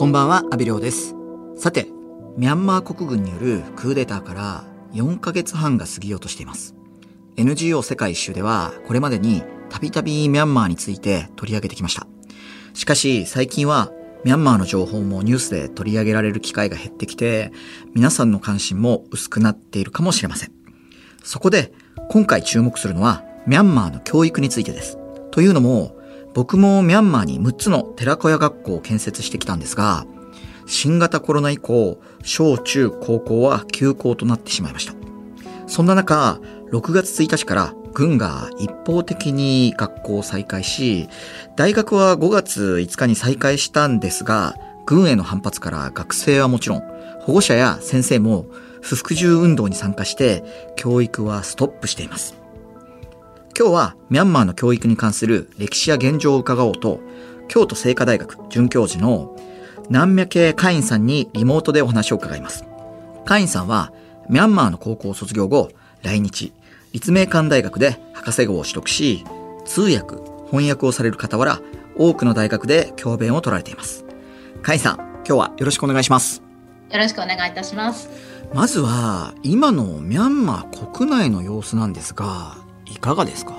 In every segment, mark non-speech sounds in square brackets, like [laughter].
こんばんは、アビリョウです。さて、ミャンマー国軍によるクーデターから4ヶ月半が過ぎようとしています。NGO 世界一周では、これまでにたびたびミャンマーについて取り上げてきました。しかし、最近は、ミャンマーの情報もニュースで取り上げられる機会が減ってきて、皆さんの関心も薄くなっているかもしれません。そこで、今回注目するのは、ミャンマーの教育についてです。というのも、僕もミャンマーに6つの寺子屋学校を建設してきたんですが、新型コロナ以降、小中高校は休校となってしまいました。そんな中、6月1日から軍が一方的に学校を再開し、大学は5月5日に再開したんですが、軍への反発から学生はもちろん、保護者や先生も不服従運動に参加して、教育はストップしています。今日はミャンマーの教育に関する歴史や現状を伺おうと、京都精華大学准教授の南明系会員さんにリモートでお話を伺います。会員さんは、ミャンマーの高校を卒業後、来日、立命館大学で博士号を取得し、通訳、翻訳をされる傍ら、多くの大学で教鞭を取られています。会員さん、今日はよろしくお願いします。よろしくお願いいたします。まずは、今のミャンマー国内の様子なんですが、いかがですか？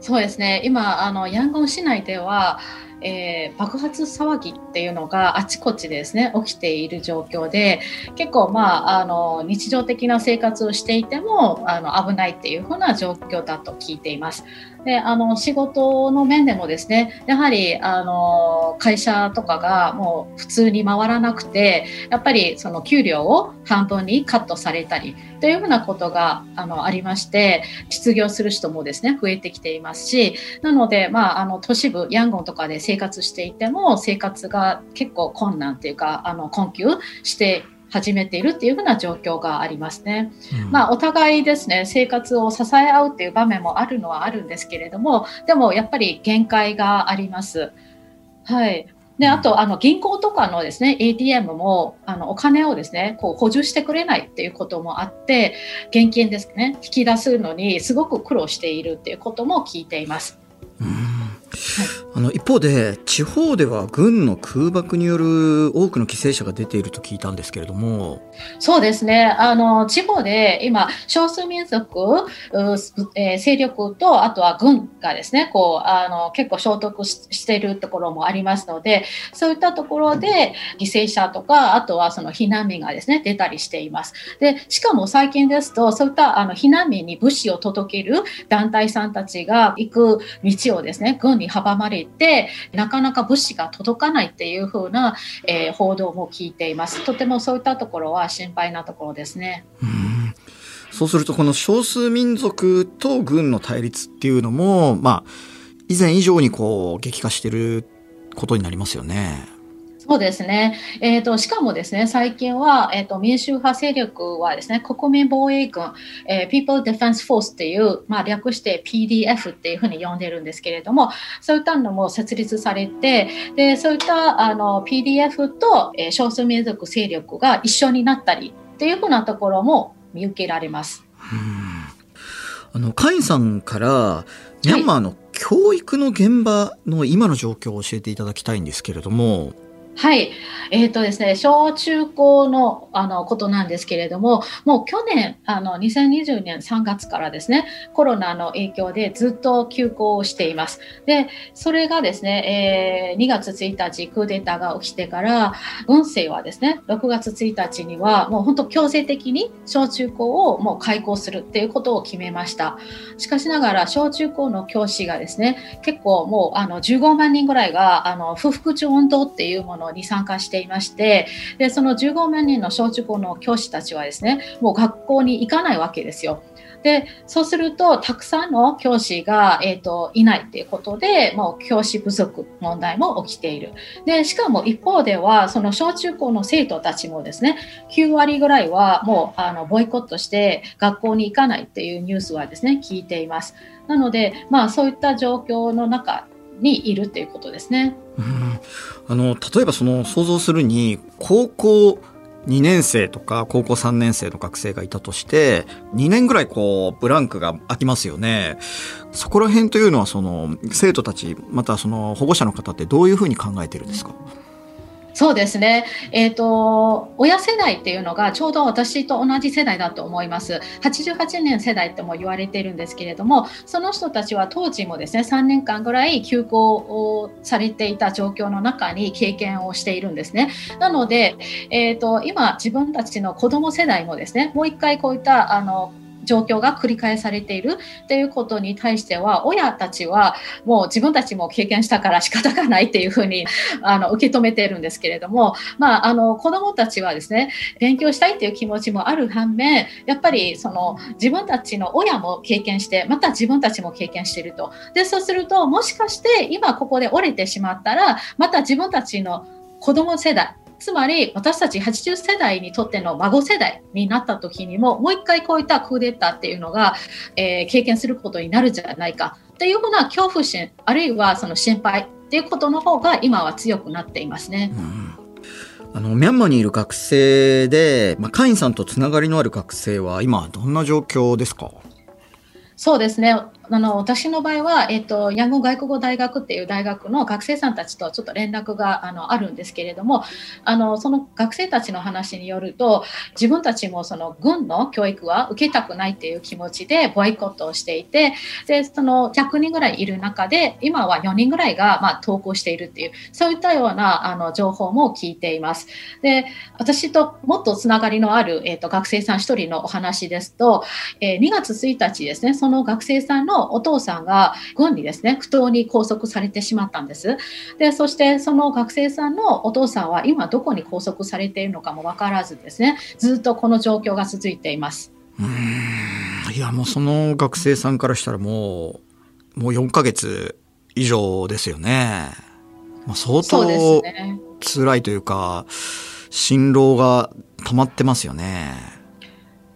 そうですね。今、あの、ヤンゴン市内では、えー、爆発騒ぎっていうのがあちこちですね起きている状況で結構まああの日常的な生活をしていてもあの危ないっていうふうな状況だと聞いています。であの仕事の面でもですねやはりあの会社とかがもう普通に回らなくてやっぱりその給料を半分にカットされたりというふうなことがあのありまして失業する人もですね増えてきていますしなので、まあ、あの都市部ヤンゴンとかで生活していても生活が結構困難というかあの困窮して始めているっていうふうな状況がありますね。うん、まあお互いですね生活を支え合うっていう場面もあるのはあるんですけれどもでもやっぱり限界があります。はい。で、あと、あの、銀行とかのですね、ATM も、あの、お金をですね、こう、補充してくれないっていうこともあって、現金ですね、引き出すのにすごく苦労しているっていうことも聞いています。うんあの一方で地方では軍の空爆による多くの犠牲者が出ていると聞いたんですけれども。そうですね。あの地方で今少数民族、えー、勢力とあとは軍がですねこうあの結構衝突しているところもありますのでそういったところで犠牲者とかあとはその避難民がですね出たりしています。でしかも最近ですとそういったあの避難民に物資を届ける団体さんたちが行く道をですね軍に阻まれてなかなか物資が届かないっていう風な、えー、報道も聞いていますとてもそういったところは心配なところですね。うんそうするとこの少数民族と軍の対立っていうのもまあ以前以上にこう激化してることになりますよね。そうですね。えっ、ー、と、しかもですね、最近は、えっ、ー、と、民主派勢力はですね、国民防衛軍、えー、People Defense Force っていう、まあ、略して PDF っていうふうに呼んでるんですけれども、そういったのも設立されて、で、そういった、あの、PDF と、えー、少数民族勢力が一緒になったりっていうふうなところも見受けられます。あの、カインさんから、ミャンマーの教育の現場の今の状況を教えていただきたいんですけれども、はい。はいえっ、ー、とですね、小中高のあのことなんですけれども、もう去年、あの、2020年3月からですね、コロナの影響でずっと休校をしています。で、それがですね、えー、2月1日、クーデターが起きてから、軍政はですね、6月1日には、もう本当強制的に小中高をもう開校するっていうことを決めました。しかしながら、小中高の教師がですね、結構もう、あの、15万人ぐらいが、あの、不服従運動っていうものに参加していましてでその15万人の小中高の教師たちはですねもう学校に行かないわけですよ。でそうするとたくさんの教師が、えーと、いないということでもう教師不足問題も起きているでしかも一方ではその小中高の生徒たちもですね9割ぐらいはもうあのボイコットして学校に行かないっていうニュースはですね聞いていますなので、まあ、そういった状況の中にいるっていうことですね。うん、あの例えばその想像するに高校2年生とか高校3年生の学生がいたとして2年ぐらいこうブランクが空きますよね。そこら辺というのはその生徒たちまたその保護者の方ってどういうふうに考えてるんですか？そうですね、えーと、親世代っていうのがちょうど私と同じ世代だと思います。88年世代とも言われているんですけれども、その人たちは当時もですね3年間ぐらい休校をされていた状況の中に経験をしているんですね。なので、えーと、今、自分たちの子ども世代もですねもう一回こういったあの状況が繰り返されている。っていうことに対しては親たちはもう自分たちも経験したから仕方がないっていうふうにあの受け止めているんですけれども、まあ、あの子どもたちはですね勉強したいっていう気持ちもある反面やっぱりその自分たちの親も経験してまた自分たちも経験していると。でそうするともしかして今ここで折れてしまったらまた自分たちの子供世代つまり私たち80世代にとっての孫世代になった時にももう一回こういったクーデターっていうのが、えー、経験することになるんじゃないか。っていうふうな恐怖心あるいはその心配っていうことの方が今は強くなっていますね。うん。あのミャンマーにいる学生で、まあ、カインさんとつながりのある学生は今どんな状況ですか？そうですねあの私の場合は、えーと、ヤンゴン外国語大学っていう大学の学生さんたちとちょっと連絡があのあるんですけれどもあのその学生たちの話によると自分たちもその軍の教育は受けたくないっていう気持ちでボイコットをしていてでその100人ぐらいいる中で今は4人ぐらいが、まあ、投稿しているっていうそういったようなあの情報も聞いています。で私ともっとつながりのある、えーと、学生さん1人のお話ですと、えー、2月1日ですねその学生さんのお父さんが軍にですね不当に拘束されてしまったんです。でそしてその学生さんのお父さんは今どこに拘束されているのかも分からずですねずっとこの状況が続いています。うんいやもうその学生さんからしたらもうもう4ヶ月以上ですよね。まあ、相当辛いというか、辛労が溜まってますよね。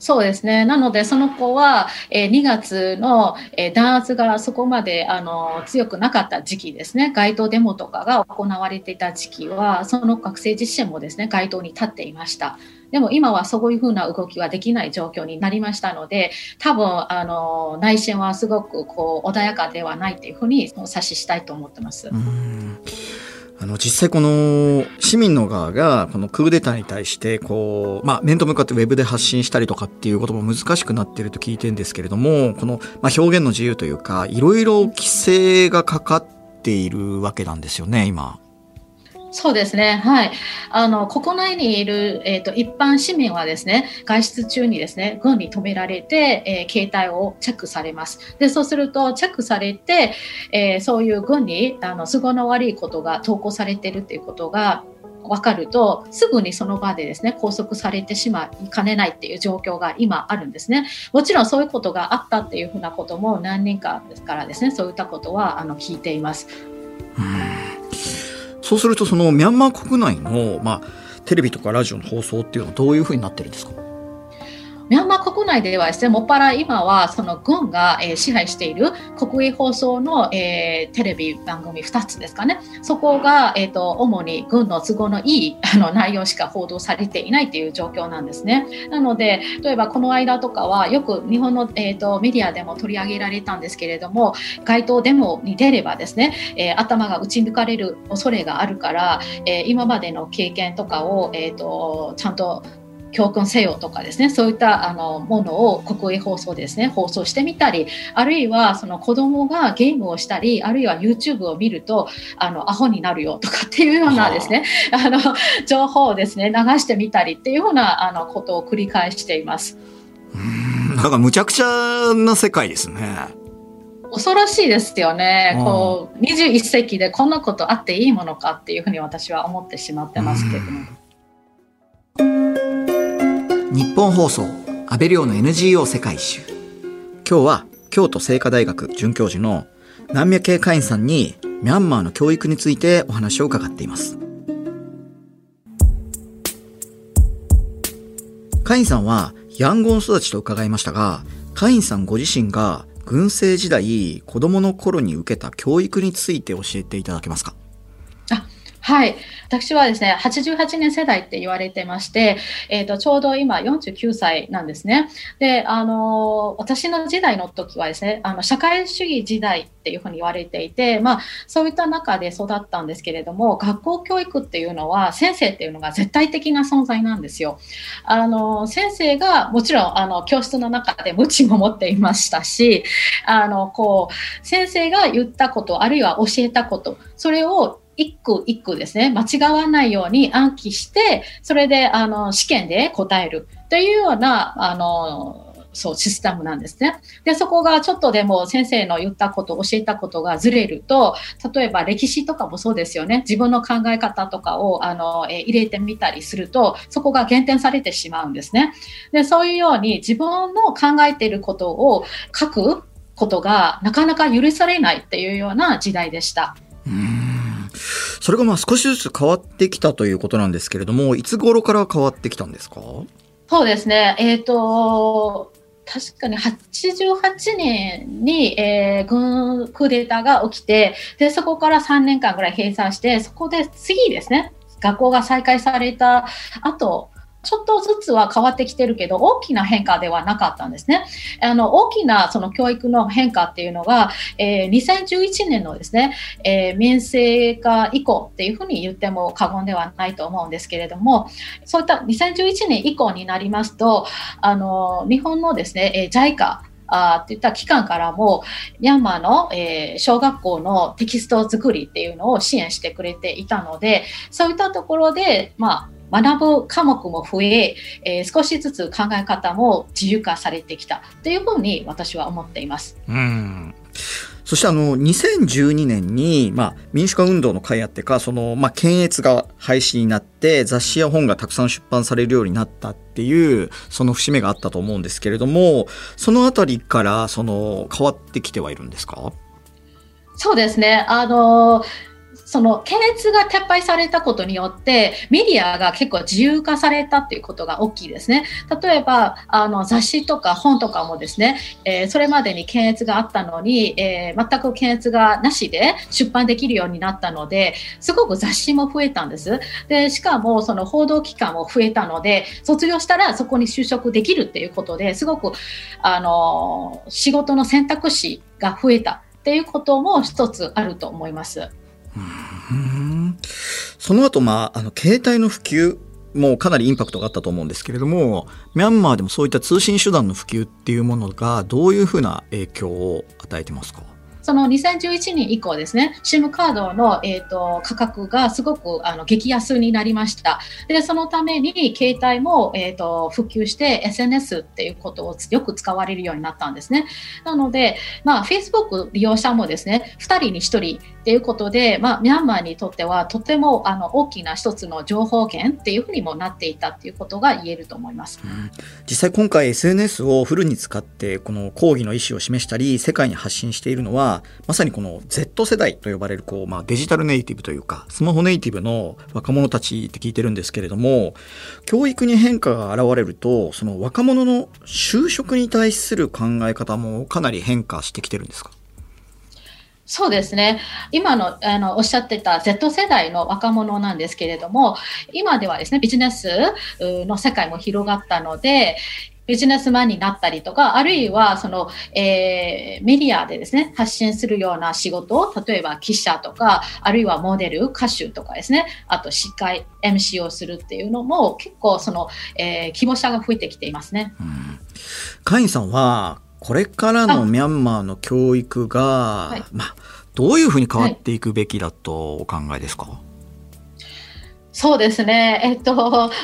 そうですね。なので、その子は、えー、2月の、えー、弾圧がそこまであの強くなかった時期ですね、街頭デモとかが行われていた時期は、その学生自身もですね、街頭に立っていました。でも今はそういうふうな動きはできない状況になりましたので、多分あの内心はすごくこう穏やかではないというふうに指ししたいと思ってます。あの、実際この市民の側がこのクーデターに対してこう、まあ面と向かってウェブで発信したりとかっていうことも難しくなってると聞いてるんですけれども、この、まあ、表現の自由というか、いろいろ規制がかかっているわけなんですよね、今。そうですね、はい、あの国内にいる、えーと、一般市民はですね外出中にですね軍に止められて、えー、携帯をチェックされます。でそうするとチェックされて、えー、そういう軍にあの都合の悪いことが投稿されているということが分かるとすぐにその場でですね拘束されてしまいかねないっていう状況が今あるんですね。もちろんそういうことがあったっていうふうなことも何人かですからですねそういったことはあの聞いています。うんそうするとそのミャンマー国内の、まあ、テレビとかラジオの放送っていうのはどういうふうになってるんですか？ミャンマー国内ではですね、もっぱら今はその軍が、え、支配している国営放送の、え、テレビ番組2つですかね、そこが、えーと、主に軍の都合のいい [laughs] あの内容しか報道されていないという状況なんですね。なので、例えばこの間とかはよく日本の、えーと、メディアでも取り上げられたんですけれども、街頭デモに出ればですね、えー、頭が打ち抜かれる恐れがあるから、え、今までの経験とかを、えーとちゃんと教訓せよとかですねそういったあのものを国営放送でですね放送してみたりあるいはその子供がゲームをしたりあるいは YouTube を見るとあのアホになるよとかっていうようなですねあの情報をですね流してみたりっていうようなあのことを繰り返しています。うんなんかむちゃくちゃな世界ですね。恐ろしいですよね、こう21世紀でこんなことあっていいものかっていうふうに私は思ってしまってますけども。日本放送安倍亮の NGO 世界一周。今日は京都精華大学准教授の南宮慶会員さんにミャンマーの教育についてお話を伺っています。会員さんはヤンゴン育ちと伺いましたが会員さんご自身が軍政時代子供の頃に受けた教育について教えていただけますか？はい。私はですね、88年世代って言われてまして、えっ、ー、と、ちょうど今49歳なんですね。で、あの、私の時代の時はですね、あの、社会主義時代っていうふうに言われていて、まあ、そういった中で育ったんですけれども、学校教育っていうのは、先生っていうのが絶対的な存在なんですよ。あの、先生が、もちろん、あの、教室の中で無知も持っていましたし、あの、こう、先生が言ったこと、あるいは教えたこと、それを一句一句ですね、間違わないように暗記して、それで、あの、試験で答えるというような、あの、そう、システムなんですね。で、そこがちょっとでも先生の言ったこと、教えたことがずれると、例えば歴史とかもそうですよね。自分の考え方とかを、あの、え入れてみたりすると、そこが減点されてしまうんですね。で、そういうように自分の考えていることを書くことがなかなか許されないっていうような時代でした。それがまあ少しずつ変わってきたということなんですけれども、いつ頃から変わってきたんですか？そうですね。えっ、ー、と、確かに88年に、えー、軍クーデターが起きてでそこから3年間ぐらい閉鎖してそこで次ですね学校が再開された後ちょっとずつは変わってきてるけど、大きな変化ではなかったんですね。あの、大きなその教育の変化っていうのが、えー、2011年のですね、えー、民生化以降っていうふうに言っても過言ではないと思うんですけれども、そういった2011年以降になりますと、あの、日本のですね、えー、JICA、あといった機関からもミャンマーの、えー、小学校のテキスト作りっていうのを支援してくれていたのでそういったところで、まあ、学ぶ科目も増ええー、少しずつ考え方も自由化されてきた。というふうに私は思っています。うん。そしてあの2012年に、まあ、民主化運動の会あってかその、まあ、検閲が廃止になって雑誌や本がたくさん出版されるようになったっていうその節目があったと思うんですけれどもそのあたりからその変わってきてはいるんですか？そうですね。あのその検閲が撤廃されたことによってメディアが結構自由化されたっていうことが大きいですね。例えばあの雑誌とか本とかもですね、えー、それまでに検閲があったのに、えー、全く検閲がなしで出版できるようになったのですごく雑誌も増えたんです。でしかもその報道機関も増えたので卒業したらそこに就職できるっていうことですごくあの仕事の選択肢が増えたっていうことも一つあると思います。その後、まあ、あの、携帯の普及もかなりインパクトがあったと思うんですけれども、ミャンマーでもそういった通信手段の普及っていうものがどういうふうな影響を与えてますか？その2011年以降ですね、SIM カードの、えーと、価格がすごくあの激安になりました。で、そのために携帯も、えーと、普及して SNS っていうことをよく使われるようになったんですね。なので、まあ、Facebook 利用者もですね、2人に1人っていうことで、まあ、ミャンマーにとってはとてもあの大きな一つの情報源っていうふうにもなっていたっていうことが言えると思います。うん、実際今回 SNS をフルに使ってこの抗議の意思を示したり世界に発信しているのはまさにこの Z 世代と呼ばれるこう、まあ、デジタルネイティブというかスマホネイティブの若者たちって聞いてるんですけれども教育に変化が現れるとその若者の就職に対する考え方もかなり変化してきてるんですか？そうですね。今のあのおっしゃってた Z 世代の若者なんですけれども、今ではですね、ビジネスの世界も広がったので、ビジネスマンになったりとか、あるいはその、えー、メディアでですね、発信するような仕事を、例えば記者とか、あるいはモデル、歌手とかですね、あと司会、MC をするっていうのも結構その、えー、希望者が増えてきていますね。うん、カインさんは、これからのミャンマーの教育が、はい、まあ、どういうふうに変わっていくべきだとお考えですか、はいそうですね。えっと、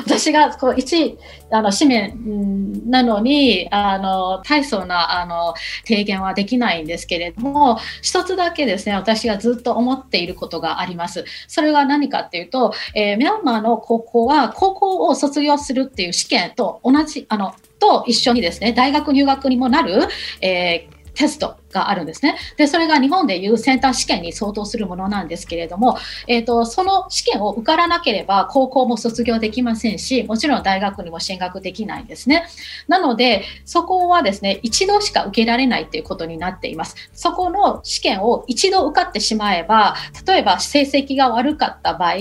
私がこう一あの紙面なのに、あの、大層なあの提言はできないんですけれども、一つだけですね、私がずっと思っていることがあります。それが何かっていうと、えー、ミャンマーの高校は高校を卒業するっていう試験と同じ、あの、と一緒にですね、大学入学にもなる、えーテストがあるんですね。で、それが日本でいうセンター試験に相当するものなんですけれども、えっ、ー、と、その試験を受からなければ高校も卒業できませんし、もちろん大学にも進学できないんですね。なので、そこはですね、一度しか受けられないということになっています。そこの試験を一度受かってしまえば、例えば成績が悪かった場合、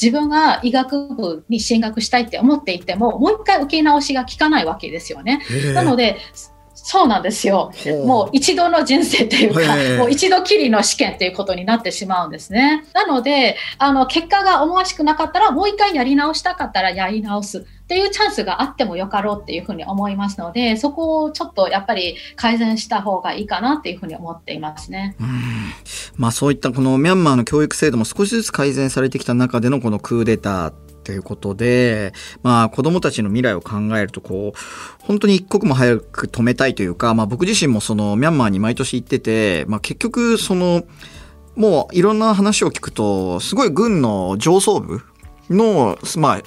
自分が医学部に進学したいって思っていても、もう一回受け直しが効かないわけですよね。なので、そうなんですよ。もう一度の人生というか、もう一度きりの試験ということになってしまうんですね。なので、あの、結果が思わしくなかったら、もう一回やり直したかったらやり直す。っていうチャンスがあってもよかろうっていうふうに思いますので、そこをちょっとやっぱり改善した方がいいかなっていうふうに思っていますね。うんまあそういったこのミャンマーの教育制度も少しずつ改善されてきた中でのこのクーデターということで、まあ子供たちの未来を考えるとこう、本当に一刻も早く止めたいというか、まあ僕自身もそのミャンマーに毎年行ってて、まあ結局その、もういろんな話を聞くと、すごい軍の上層部の、まあ、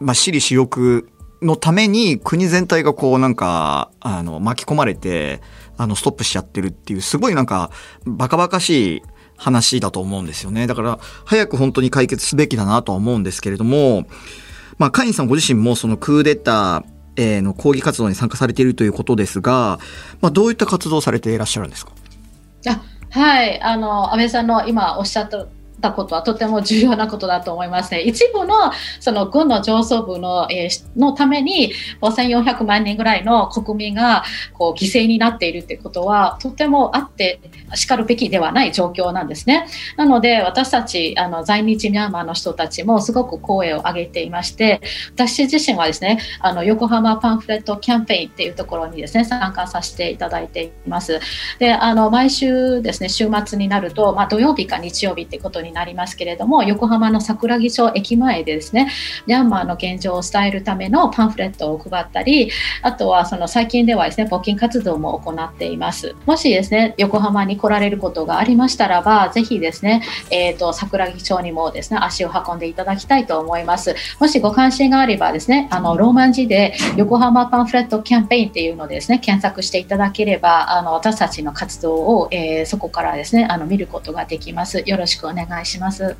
まあ私利私欲のために国全体がこうなんか、あの、巻き込まれて、あの、ストップしちゃってるっていう、すごいなんか、バカバカしい話だと思うんですよね。だから、早く本当に解決すべきだなとは思うんですけれども、まあ、カインさんご自身もそのクーデターの抗議活動に参加されているということですが、まあ、どういった活動をされていらっしゃるんですか？あはい、あの、安倍さんの今おっしゃったたことはとても重要なことだと思いますね。一部のその軍の上層部の,、えー、のために5400万人ぐらいの国民がこう犠牲になっているということはとてもあってしかるべきではない状況なんですね。なので私たちあの在日ミャンマーの人たちもすごく声を上げていまして私自身はですねあの横浜パンフレットキャンペーンっていうところにですね参加させていただいています。であの毎週ですね週末になると、まあ、土曜日か日曜日ってことになりますけれども横浜の桜木町駅前でですね。ミャンマーの現状を伝えるためのパンフレットを配ったりあとはその最近ではですね募金活動も行っています。もしですね横浜に来られることがありましたらばぜひですね、えーと、桜木町にもですね足を運んでいただきたいと思います。もしご関心があればですねあのローマン字で横浜パンフレットキャンペーンっていうのでですね検索していただければあの私たちの活動を、えー、そこからですねあの見ることができます。よろしくお願いします。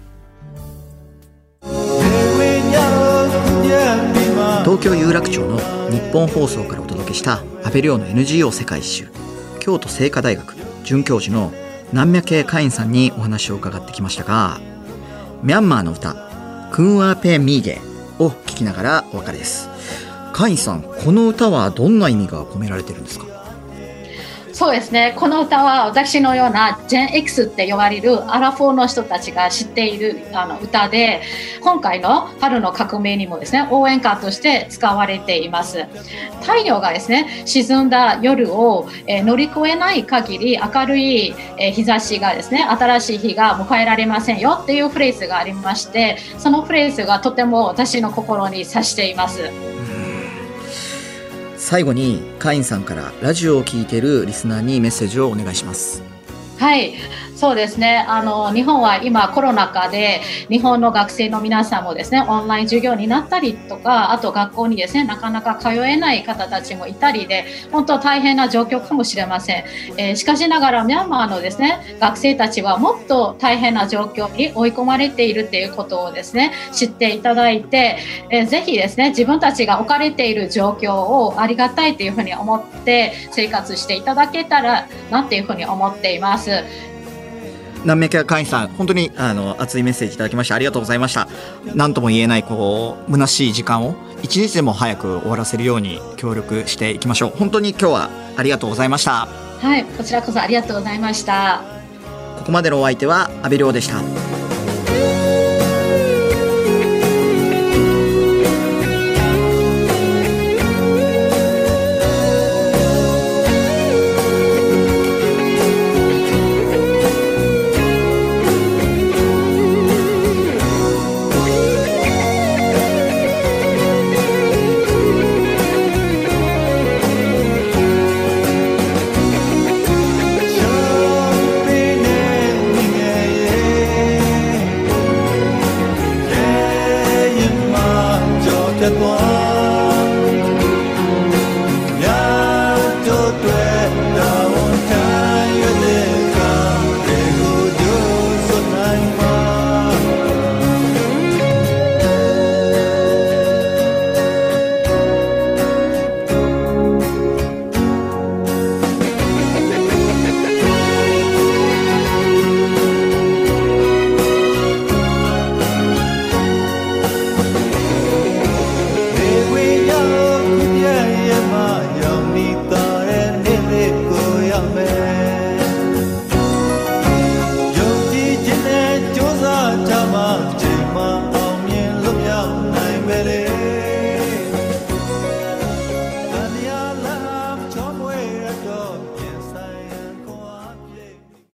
東京有楽町の日本放送からお届けした安倍亮の NGO 世界一周京都精華大学准教授の南脈系会員さんにお話を伺ってきましたがミャンマーの歌「クンワーペミーゲ」を聞きながらお別れです。会員さんこの歌はどんな意味が込められてるんですか？そうですねこの歌は私のようなジェン X って呼ばれるアラフォーの人たちが知っているあの歌で今回の春の革命にもですね応援歌として使われています太陽がですね沈んだ夜を、えー、乗り越えない限り明るい、えー、日差しがですね新しい日が迎えられませんよっていうフレーズがありましてそのフレーズがとても私の心に刺しています。最後にカインさんからラジオを聴いてるリスナーにメッセージをお願いします。はい。そうですねあの日本は今コロナ禍で日本の学生の皆さんもですねオンライン授業になったりとかあと学校にですねなかなか通えない方たちもいたりで本当大変な状況かもしれません、えー、しかしながらミャンマーのですね学生たちはもっと大変な状況に追い込まれているっていうことをですね知っていただいて、えー、ぜひですね自分たちが置かれている状況をありがたいというふうに思って生活していただけたらなっていうふうに思っています。南明会員さん、本当にあの熱いメッセージいただきましてありがとうございました。何とも言えないこう虚しい時間を一日でも早く終わらせるように協力していきましょう。本当に今日はありがとうございました。はい、こちらこそありがとうございました。ここまでのお相手は阿部亮でした。